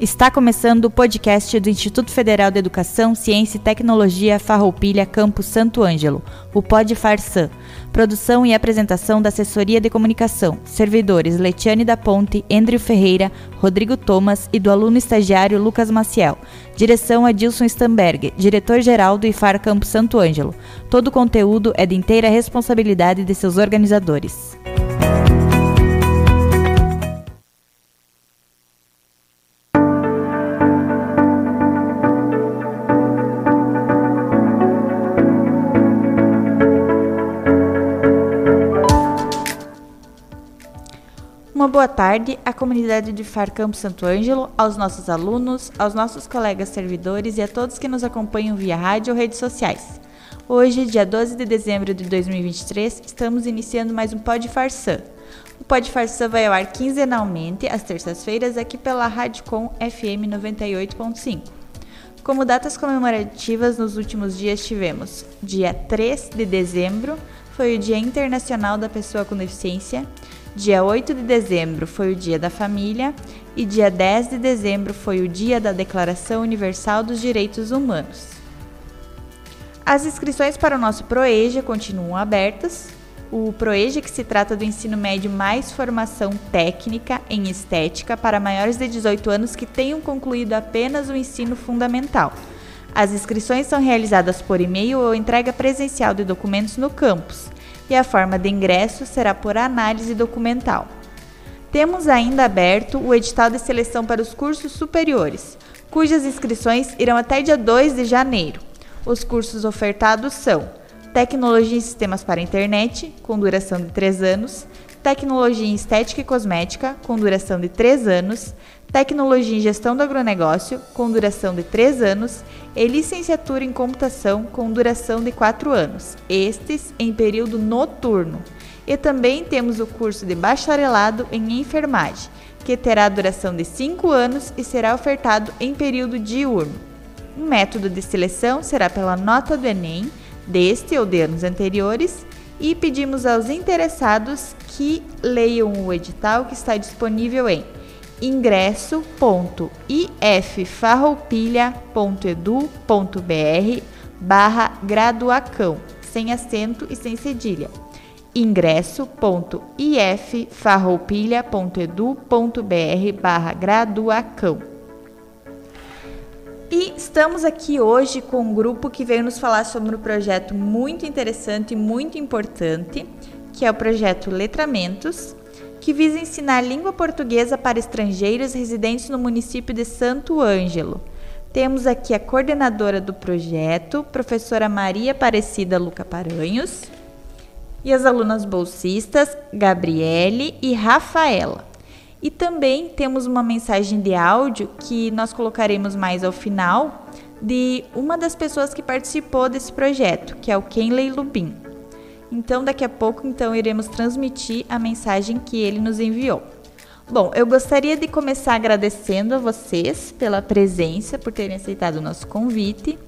Está começando o podcast do Instituto Federal de Educação, Ciência e Tecnologia Farroupilha Campus Santo Ângelo, o Pod. Produção e apresentação da Assessoria de Comunicação. Servidores Letiane da Ponte, Andrew Ferreira, Rodrigo Thomas e do aluno estagiário Lucas Maciel. Direção Adilson Stamberg, diretor-geral do IFAR Campus Santo Ângelo. Todo o conteúdo é de inteira responsabilidade de seus organizadores. Boa tarde à comunidade de FAR Campo Santo Ângelo, aos nossos alunos, aos nossos colegas servidores e a todos que nos acompanham via rádio ou redes sociais. Hoje, dia 12 de dezembro de 2023, estamos iniciando mais um Pod Farsan. O Pod Farsan vai ao ar quinzenalmente, às terças-feiras, aqui pela Radcom FM 98.5. Como datas comemorativas, nos últimos dias tivemos dia 3 de dezembro, foi o Dia Internacional da Pessoa com Deficiência, Dia 8 de dezembro foi o Dia da Família e dia 10 de dezembro foi o Dia da Declaração Universal dos Direitos Humanos. As inscrições para o nosso ProEja continuam abertas. O ProEja, que se trata do ensino médio mais formação técnica em estética para maiores de 18 anos que tenham concluído apenas o ensino fundamental. As inscrições são realizadas por e-mail ou entrega presencial de documentos no campus e a forma de ingresso será por análise documental. Temos ainda aberto o edital de seleção para os cursos superiores, cujas inscrições irão até dia 2 de janeiro. Os cursos ofertados são Tecnologia em Sistemas para Internet, com duração de 3 anos, Tecnologia em Estética e Cosmética, com duração de 3 anos, Tecnologia em Gestão do Agronegócio, com duração de 3 anos, e Licenciatura em Computação, com duração de 4 anos, estes em período noturno. E também temos o curso de Bacharelado em Enfermagem, que terá duração de 5 anos e será ofertado em período diurno. O método de seleção será pela nota do Enem, deste ou de anos anteriores, e pedimos aos interessados que leiam o edital que está disponível em ingresso.iffarroupilha.edu.br barra graduacão, sem acento e sem cedilha. ingresso.iffarroupilha.edu.br barra graduacão. E estamos aqui hoje com um grupo que veio nos falar sobre um projeto muito interessante e muito importante, que é o projeto Letramentos, que visa ensinar língua portuguesa para estrangeiros residentes no município de Santo Ângelo. Temos aqui a coordenadora do projeto, professora Maria Aparecida Luca Paranhos, e as alunas bolsistas Gabriele e Rafaela. E também temos uma mensagem de áudio que nós colocaremos mais ao final de uma das pessoas que participou desse projeto, que é o Kenley Lubin. Então, daqui a pouco, então, iremos transmitir a mensagem que ele nos enviou. Bom, eu gostaria de começar agradecendo a vocês pela presença, por terem aceitado o nosso convite.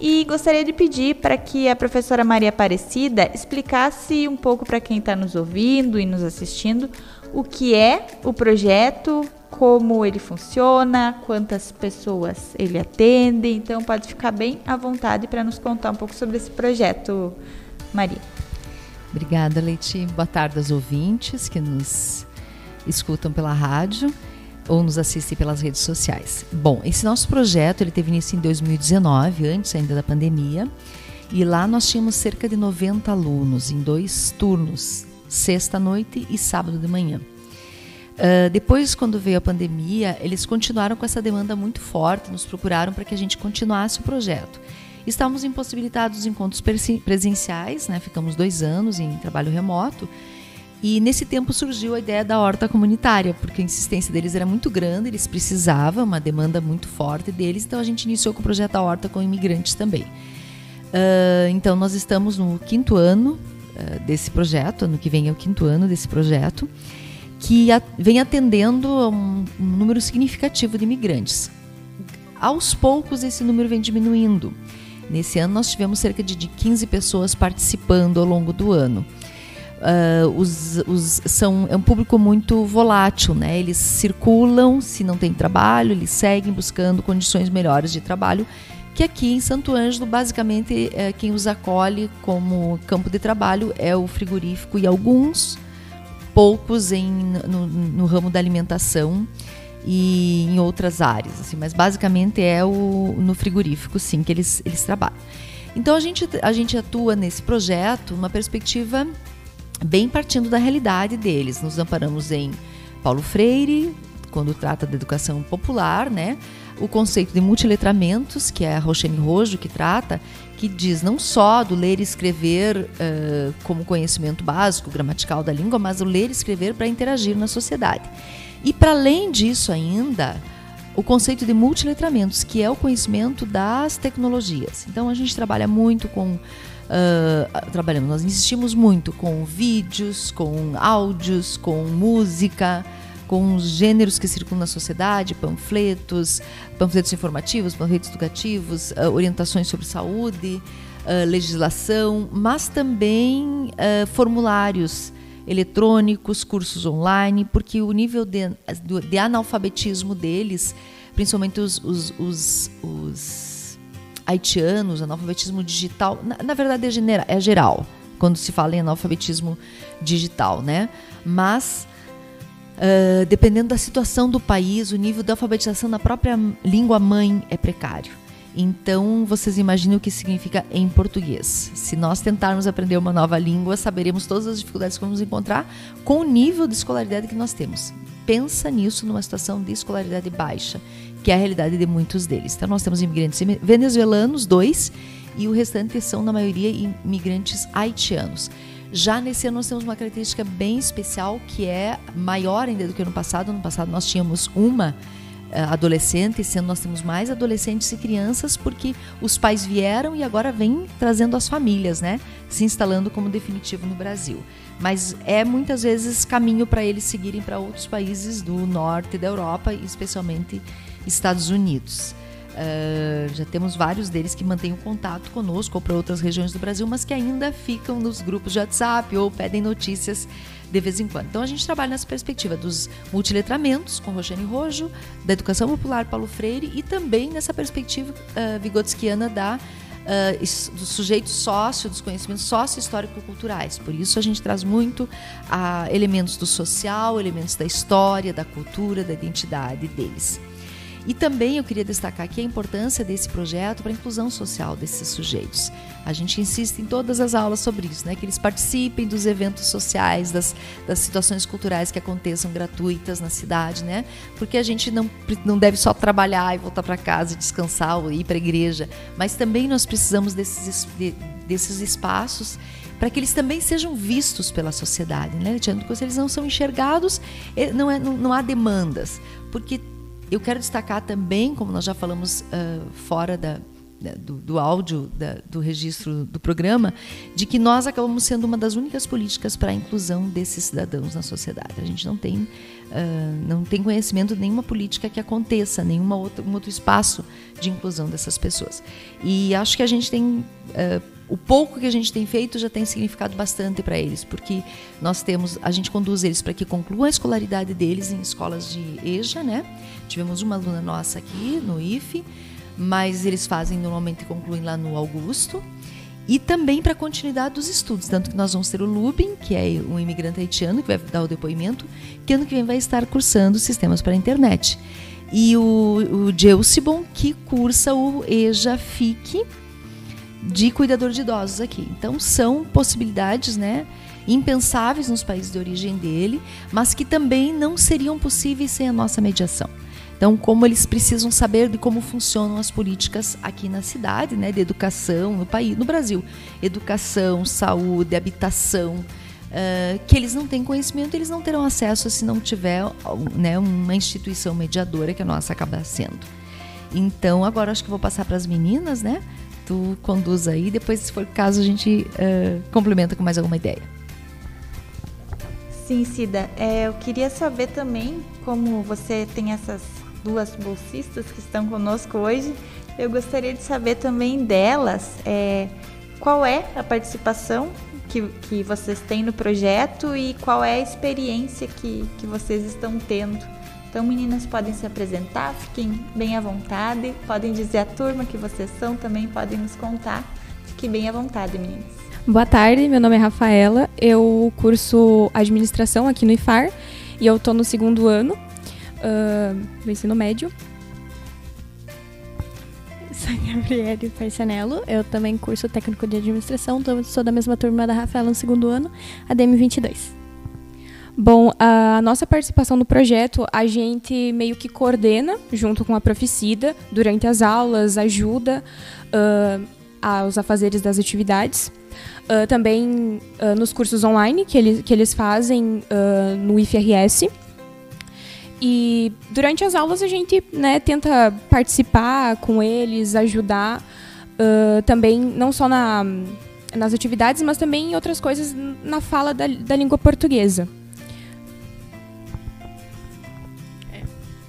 E gostaria de pedir para que a professora Maria Aparecida explicasse um pouco para quem está nos ouvindo e nos assistindo o que é o projeto, como ele funciona, quantas pessoas ele atende. Então, pode ficar bem à vontade para nos contar um pouco sobre esse projeto, Maria. Obrigada, Leite. Boa tarde aos ouvintes que nos escutam pela rádio ou nos assistem pelas redes sociais. Bom, esse nosso projeto ele teve início em 2019, antes ainda da pandemia, e lá nós tínhamos cerca de 90 alunos em dois turnos, sexta noite e sábado de manhã. Uh, depois, quando veio a pandemia, eles continuaram com essa demanda muito forte, nos procuraram para que a gente continuasse o projeto. Estávamos impossibilitados dos encontros presenciais, né? ficamos dois anos em trabalho remoto. E nesse tempo surgiu a ideia da horta comunitária, porque a insistência deles era muito grande, eles precisavam, uma demanda muito forte deles, então a gente iniciou com o projeto da horta com imigrantes também. Uh, então nós estamos no quinto ano uh, desse projeto, ano que vem é o quinto ano desse projeto, que a, vem atendendo a um, um número significativo de imigrantes. Aos poucos esse número vem diminuindo. Nesse ano nós tivemos cerca de 15 pessoas participando ao longo do ano. Uh, os, os, são, é um público muito volátil, né? Eles circulam, se não tem trabalho, eles seguem buscando condições melhores de trabalho. Que aqui em Santo Ângelo, basicamente, é, quem os acolhe como campo de trabalho é o frigorífico e alguns poucos em, no, no ramo da alimentação e em outras áreas, assim, mas basicamente é o, no frigorífico, sim, que eles, eles trabalham. Então a gente, a gente atua nesse projeto uma perspectiva bem partindo da realidade deles. Nos amparamos em Paulo Freire, quando trata da educação popular, né? O conceito de multiletramentos, que é a Roxane Rojo que trata, que diz não só do ler e escrever uh, como conhecimento básico, gramatical da língua, mas o ler e escrever para interagir na sociedade. E para além disso ainda, o conceito de multiletramentos, que é o conhecimento das tecnologias. Então a gente trabalha muito com uh, trabalhamos, nós insistimos muito com vídeos, com áudios, com música, com os gêneros que circulam na sociedade, panfletos, panfletos informativos, panfletos educativos, uh, orientações sobre saúde, uh, legislação, mas também formulários eletrônicos, cursos online, porque o nível de, de analfabetismo deles, principalmente os, os, os, os haitianos, analfabetismo digital, na, na verdade é, genera, é geral, quando se fala em analfabetismo digital, né? Mas Uh, dependendo da situação do país, o nível de alfabetização na própria língua mãe é precário. Então, vocês imaginam o que significa em português. Se nós tentarmos aprender uma nova língua, saberemos todas as dificuldades que vamos encontrar com o nível de escolaridade que nós temos. Pensa nisso numa situação de escolaridade baixa que é a realidade de muitos deles. Então, nós temos imigrantes venezuelanos, dois, e o restante são, na maioria, imigrantes haitianos. Já nesse ano, nós temos uma característica bem especial, que é maior ainda do que no passado. No passado, nós tínhamos uma uh, adolescente, sendo nós temos mais adolescentes e crianças, porque os pais vieram e agora vêm trazendo as famílias, né? Se instalando como definitivo no Brasil. Mas é muitas vezes caminho para eles seguirem para outros países do norte da Europa, especialmente Estados Unidos. Uh, já temos vários deles que mantêm o contato conosco ou para outras regiões do Brasil, mas que ainda ficam nos grupos de WhatsApp ou pedem notícias de vez em quando. Então a gente trabalha nessa perspectiva dos multiletramentos com Rogério Rojo, da educação popular Paulo Freire e também nessa perspectiva uh, vigotskiana da uh, do sujeito sócio, dos conhecimentos sócio-histórico-culturais. Por isso a gente traz muito uh, elementos do social, elementos da história, da cultura, da identidade deles. E também eu queria destacar aqui a importância desse projeto para a inclusão social desses sujeitos. A gente insiste em todas as aulas sobre isso, né? que eles participem dos eventos sociais, das, das situações culturais que aconteçam gratuitas na cidade, né? porque a gente não, não deve só trabalhar e voltar para casa, descansar ou ir para a igreja, mas também nós precisamos desses, de, desses espaços para que eles também sejam vistos pela sociedade, né, se eles não são enxergados, eh, não, é, não, não há demandas, porque eu quero destacar também, como nós já falamos uh, fora da, do, do, áudio da, do registro do programa, de que nós acabamos sendo uma das únicas políticas para a inclusão desses cidadãos na sociedade. A gente não tem, uh, não tem conhecimento de nenhuma política que aconteça, nenhum outro, um outro espaço de inclusão dessas pessoas. E acho que a gente tem uh, o pouco que a gente tem feito já tem significado bastante para eles, porque nós temos, a gente conduz eles para que concluam a escolaridade deles em escolas de EJA, né? Tivemos uma aluna nossa aqui no IFE, mas eles fazem normalmente concluem lá no Augusto. E também para a continuidade dos estudos, tanto que nós vamos ter o Lubin, que é um imigrante haitiano que vai dar o depoimento, que ano que vem vai estar cursando sistemas para a internet. E o, o que cursa o EJA FIC, de cuidador de idosos aqui. Então são possibilidades, né, impensáveis nos países de origem dele, mas que também não seriam possíveis sem a nossa mediação. Então, como eles precisam saber de como funcionam as políticas aqui na cidade, né, de educação no país, no Brasil, educação, saúde, habitação, uh, que eles não têm conhecimento, eles não terão acesso se não tiver, né, uma instituição mediadora que a nossa acaba sendo. Então, agora acho que vou passar para as meninas, né? Tu conduz aí. Depois, se for caso, a gente uh, complementa com mais alguma ideia. Sim, Cida. É, eu queria saber também, como você tem essas duas bolsistas que estão conosco hoje, eu gostaria de saber também delas é, qual é a participação que, que vocês têm no projeto e qual é a experiência que, que vocês estão tendo. Então, meninas podem se apresentar, fiquem bem à vontade, podem dizer a turma que vocês são, também podem nos contar. Fiquem bem à vontade, meninas. Boa tarde, meu nome é Rafaela, eu curso administração aqui no IFAR e eu estou no segundo ano uh, do ensino médio. Sou Gabriele Persanello, eu também curso técnico de administração, sou da mesma turma da Rafaela no segundo ano, ADM 22. Bom, a nossa participação no projeto, a gente meio que coordena junto com a Proficida durante as aulas, ajuda uh, aos afazeres das atividades. Uh, também uh, nos cursos online que eles, que eles fazem no IFRS. E durante as aulas a gente né, tenta participar com eles, ajudar também, não só na, nas atividades, mas também em outras coisas na fala da, da língua portuguesa.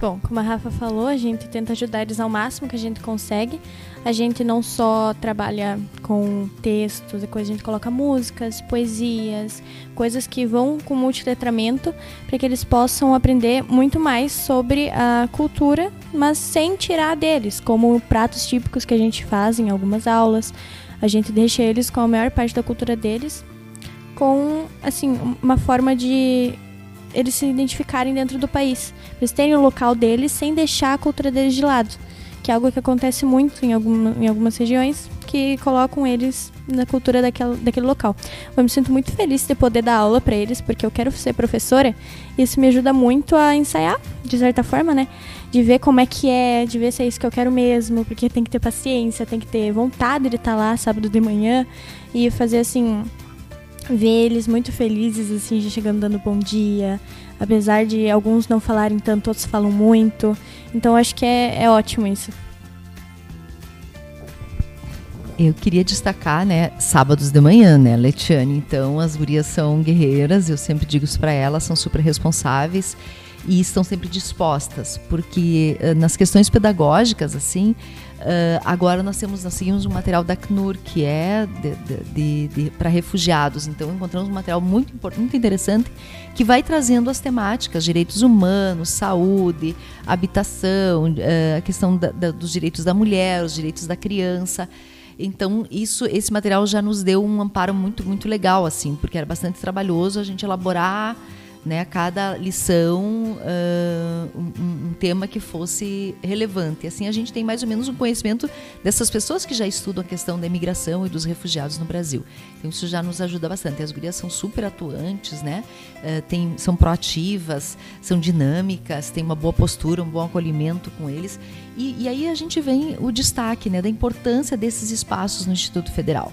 Bom, como a Rafa falou, a gente tenta ajudar eles ao máximo que a gente consegue. A gente não só trabalha com textos, depois a gente coloca músicas, poesias, coisas que vão com multiletramento para que eles possam aprender muito mais sobre a cultura, mas sem tirar deles, como pratos típicos que a gente faz em algumas aulas. A gente deixa eles com a maior parte da cultura deles, com assim uma forma de eles se identificarem dentro do país. Eles terem o local deles sem deixar a cultura deles de lado. Que é algo que acontece muito em, alguma, em algumas regiões, que colocam eles na cultura daquele, daquele local. Eu me sinto muito feliz de poder dar aula para eles, porque eu quero ser professora. E isso me ajuda muito a ensaiar, de certa forma, né? De ver como é que é, de ver se é isso que eu quero mesmo, porque tem que ter paciência, tem que ter vontade de estar lá sábado de manhã e fazer assim ver eles muito felizes, assim, já chegando dando bom dia. Apesar de alguns não falarem tanto, outros falam muito. Então acho que é, é ótimo isso. Eu queria destacar, né, sábados de manhã, né, Letiane? Então, as gurias são guerreiras, eu sempre digo isso para elas, são super responsáveis e estão sempre dispostas, porque uh, nas questões pedagógicas, assim, Uh, agora nós temos nós seguimos um material da CNUR que é para refugiados. Então encontramos um material muito muito interessante que vai trazendo as temáticas direitos humanos, saúde, habitação, uh, a questão da, da, dos direitos da mulher, os direitos da criança. Então isso esse material já nos deu um amparo muito muito legal assim, porque era bastante trabalhoso a gente elaborar né, cada lição uh, um, um, tema que fosse relevante. Assim a gente tem mais ou menos um conhecimento dessas pessoas que já estudam a questão da imigração e dos refugiados no Brasil. Então isso já nos ajuda bastante. As gurias são super atuantes, né? Uh, tem, são proativas, são dinâmicas, têm uma boa postura, um bom acolhimento com eles. E, e aí a gente vem o destaque né, da importância desses espaços no Instituto Federal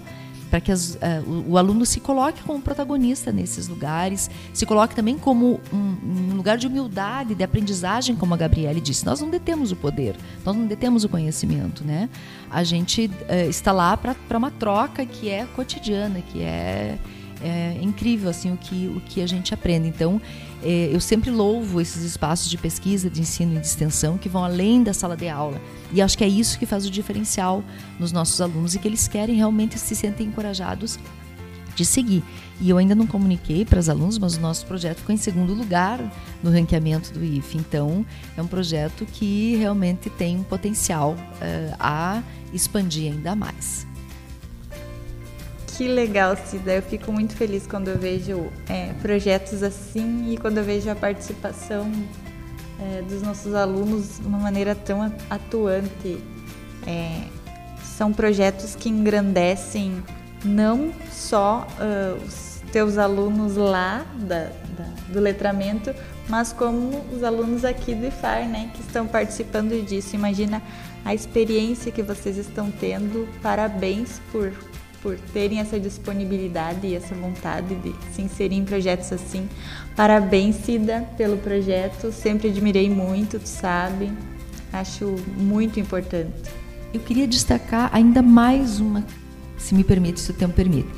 para que as, uh, o, o, aluno se coloque como protagonista nesses lugares, se coloque também como um, um, lugar de humildade, de aprendizagem, como a Gabriele disse. Nós não detemos o poder, nós não detemos o conhecimento, né? A gente uh, está lá para uma troca que é cotidiana, que é é incrível assim o que, o que a gente aprende. Então, é, eu sempre louvo esses espaços de pesquisa, de ensino e de extensão que vão além da sala de aula. E acho que é isso que faz o diferencial nos nossos alunos e que eles querem realmente se sentem encorajados de seguir. E eu ainda não comuniquei para os alunos, mas o nosso projeto ficou em segundo lugar no ranqueamento do IF. Então, é um projeto que realmente tem um potencial uh, a expandir ainda mais. Que legal, Cida. Eu fico muito feliz quando eu vejo é, projetos assim e quando eu vejo a participação é, dos nossos alunos de uma maneira tão atuante. É, são projetos que engrandecem não só uh, os teus alunos lá da, da, do letramento, mas como os alunos aqui do IFAR, né, que estão participando disso. Imagina a experiência que vocês estão tendo. Parabéns por por terem essa disponibilidade e essa vontade de se inserir em projetos assim. Parabéns, Cida, pelo projeto. Sempre admirei muito, tu sabe. Acho muito importante. Eu queria destacar ainda mais uma, se me permite, se o tempo permite.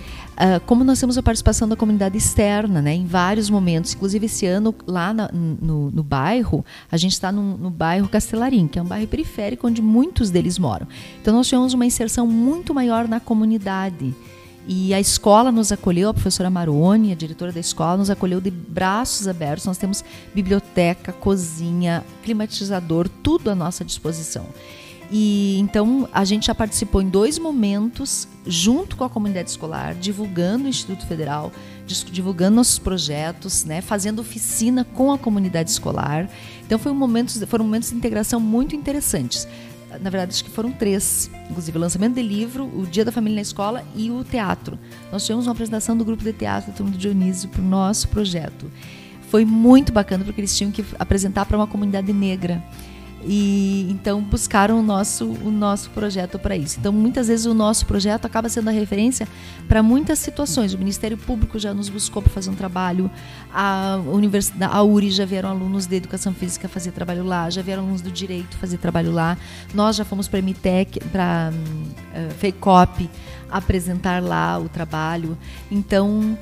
Uh, como nós temos a participação da comunidade externa, né, em vários momentos, inclusive esse ano lá na, no, no, bairro, a gente está no, bairro Castelarim, que é um bairro periférico onde muitos deles moram. Então nós tivemos uma inserção muito maior na comunidade. E a escola nos acolheu, a professora Maroni, a diretora da escola, nos acolheu de braços abertos. Nós temos biblioteca, cozinha, climatizador, tudo à nossa disposição. E então a gente já participou em dois momentos, junto com a comunidade escolar, divulgando o Instituto Federal, divulgando nossos projetos, né, fazendo oficina com a comunidade escolar. Então foi um momentos, foram momentos de integração muito interessantes na verdade, acho que foram três. Inclusive, o lançamento de livro, o Dia da Família na Escola e o teatro. Nós tivemos uma apresentação do grupo de teatro do do Dionísio para o nosso projeto. Foi muito bacana porque eles tinham que apresentar para uma comunidade negra. E então buscaram o nosso, o nosso projeto para isso. Então, muitas vezes o nosso projeto acaba sendo a referência para muitas situações. O Ministério Público já nos buscou para fazer um trabalho, a universidade, a URI já vieram alunos de educação física fazer trabalho lá, já vieram alunos do direito fazer trabalho lá. Nós já fomos para a MTEC, para uh, eh, FECOP apresentar lá o trabalho. Então,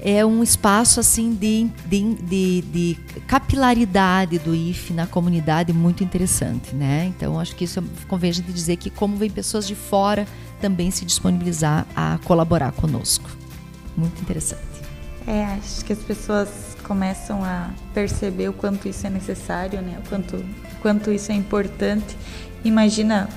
é um espaço assim de, de, de, de, capilaridade do IF na comunidade muito interessante, né? Então acho que isso convém a gente dizer que como vem pessoas de fora também se disponibilizar a colaborar conosco, muito interessante. É, acho que as pessoas começam a perceber o quanto isso é necessário, né? O quanto, o quanto isso é importante. Imagina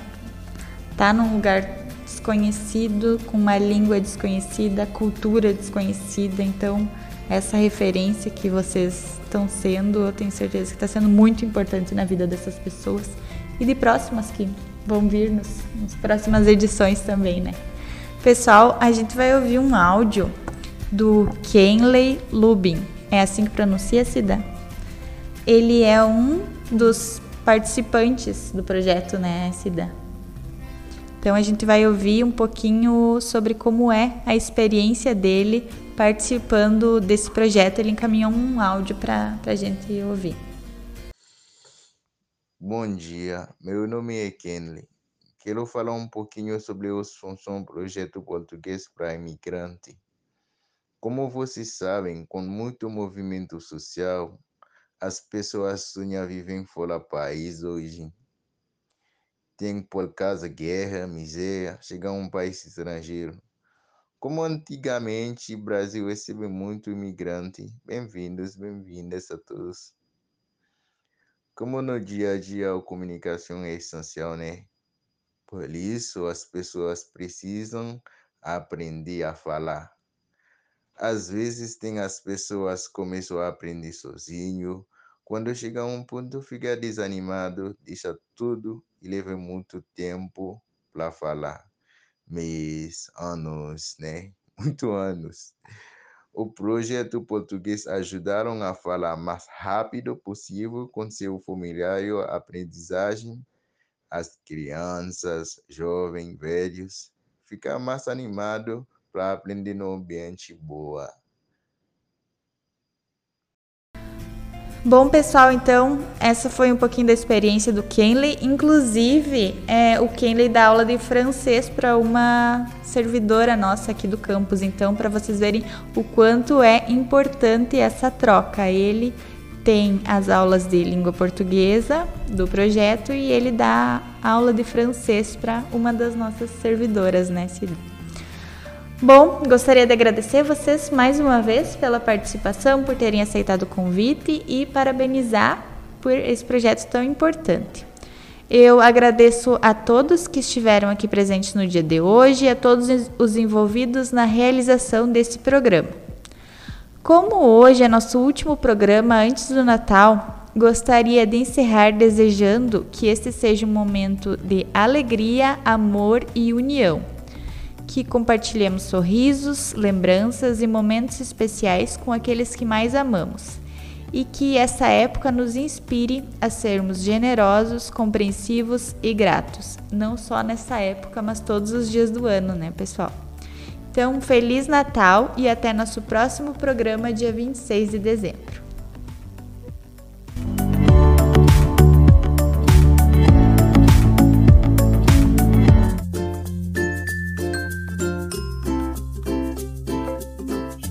tá num lugar desconhecido, com uma língua desconhecida, cultura desconhecida. Então, essa referência que vocês estão sendo, eu tenho certeza que está sendo muito importante na vida dessas pessoas e de próximas que vão vir nos, nas próximas edições também, né? Pessoal, a gente vai ouvir um áudio do Kenley Lubin. É assim que pronuncia, Cida? Ele é um dos participantes do projeto, né, Cida? Então a gente vai ouvir um pouquinho sobre como é a experiência dele participando desse projeto. Ele encaminhou um áudio para a gente ouvir. Bom dia, meu nome é Kenley. Quero falar um pouquinho sobre os funções Projeto Português para Imigrante. Como vocês sabem, com muito movimento social, as pessoas sonham viver fora do país hoje tem por causa guerra, miséria, chegar a um país estrangeiro. Como antigamente o Brasil recebe muito imigrante, bem-vindos, bem-vindas a todos. Como no dia a dia a comunicação é essencial, né? Por isso as pessoas precisam aprender a falar. Às vezes tem as pessoas começam a aprender sozinho, quando chega a um ponto fica desanimado, deixa tudo e leva muito tempo para falar. Mês, anos, né? Muito anos. O projeto português ajudaram a falar mais rápido possível com seu familiar aprendizagem. As crianças, jovens, velhos, ficar mais animado para aprender no ambiente boa. Bom, pessoal, então essa foi um pouquinho da experiência do Kenley. Inclusive, é, o Kenley dá aula de francês para uma servidora nossa aqui do campus. Então, para vocês verem o quanto é importante essa troca. Ele tem as aulas de língua portuguesa do projeto e ele dá aula de francês para uma das nossas servidoras, né, Cid? Bom, gostaria de agradecer vocês mais uma vez pela participação, por terem aceitado o convite e parabenizar por esse projeto tão importante. Eu agradeço a todos que estiveram aqui presentes no dia de hoje e a todos os envolvidos na realização desse programa. Como hoje é nosso último programa antes do Natal, gostaria de encerrar desejando que este seja um momento de alegria, amor e união que compartilhemos sorrisos, lembranças e momentos especiais com aqueles que mais amamos. E que essa época nos inspire a sermos generosos, compreensivos e gratos. Não só nessa época, mas todos os dias do ano, né, pessoal? Então, Feliz Natal e até nosso próximo programa, dia 26 de dezembro.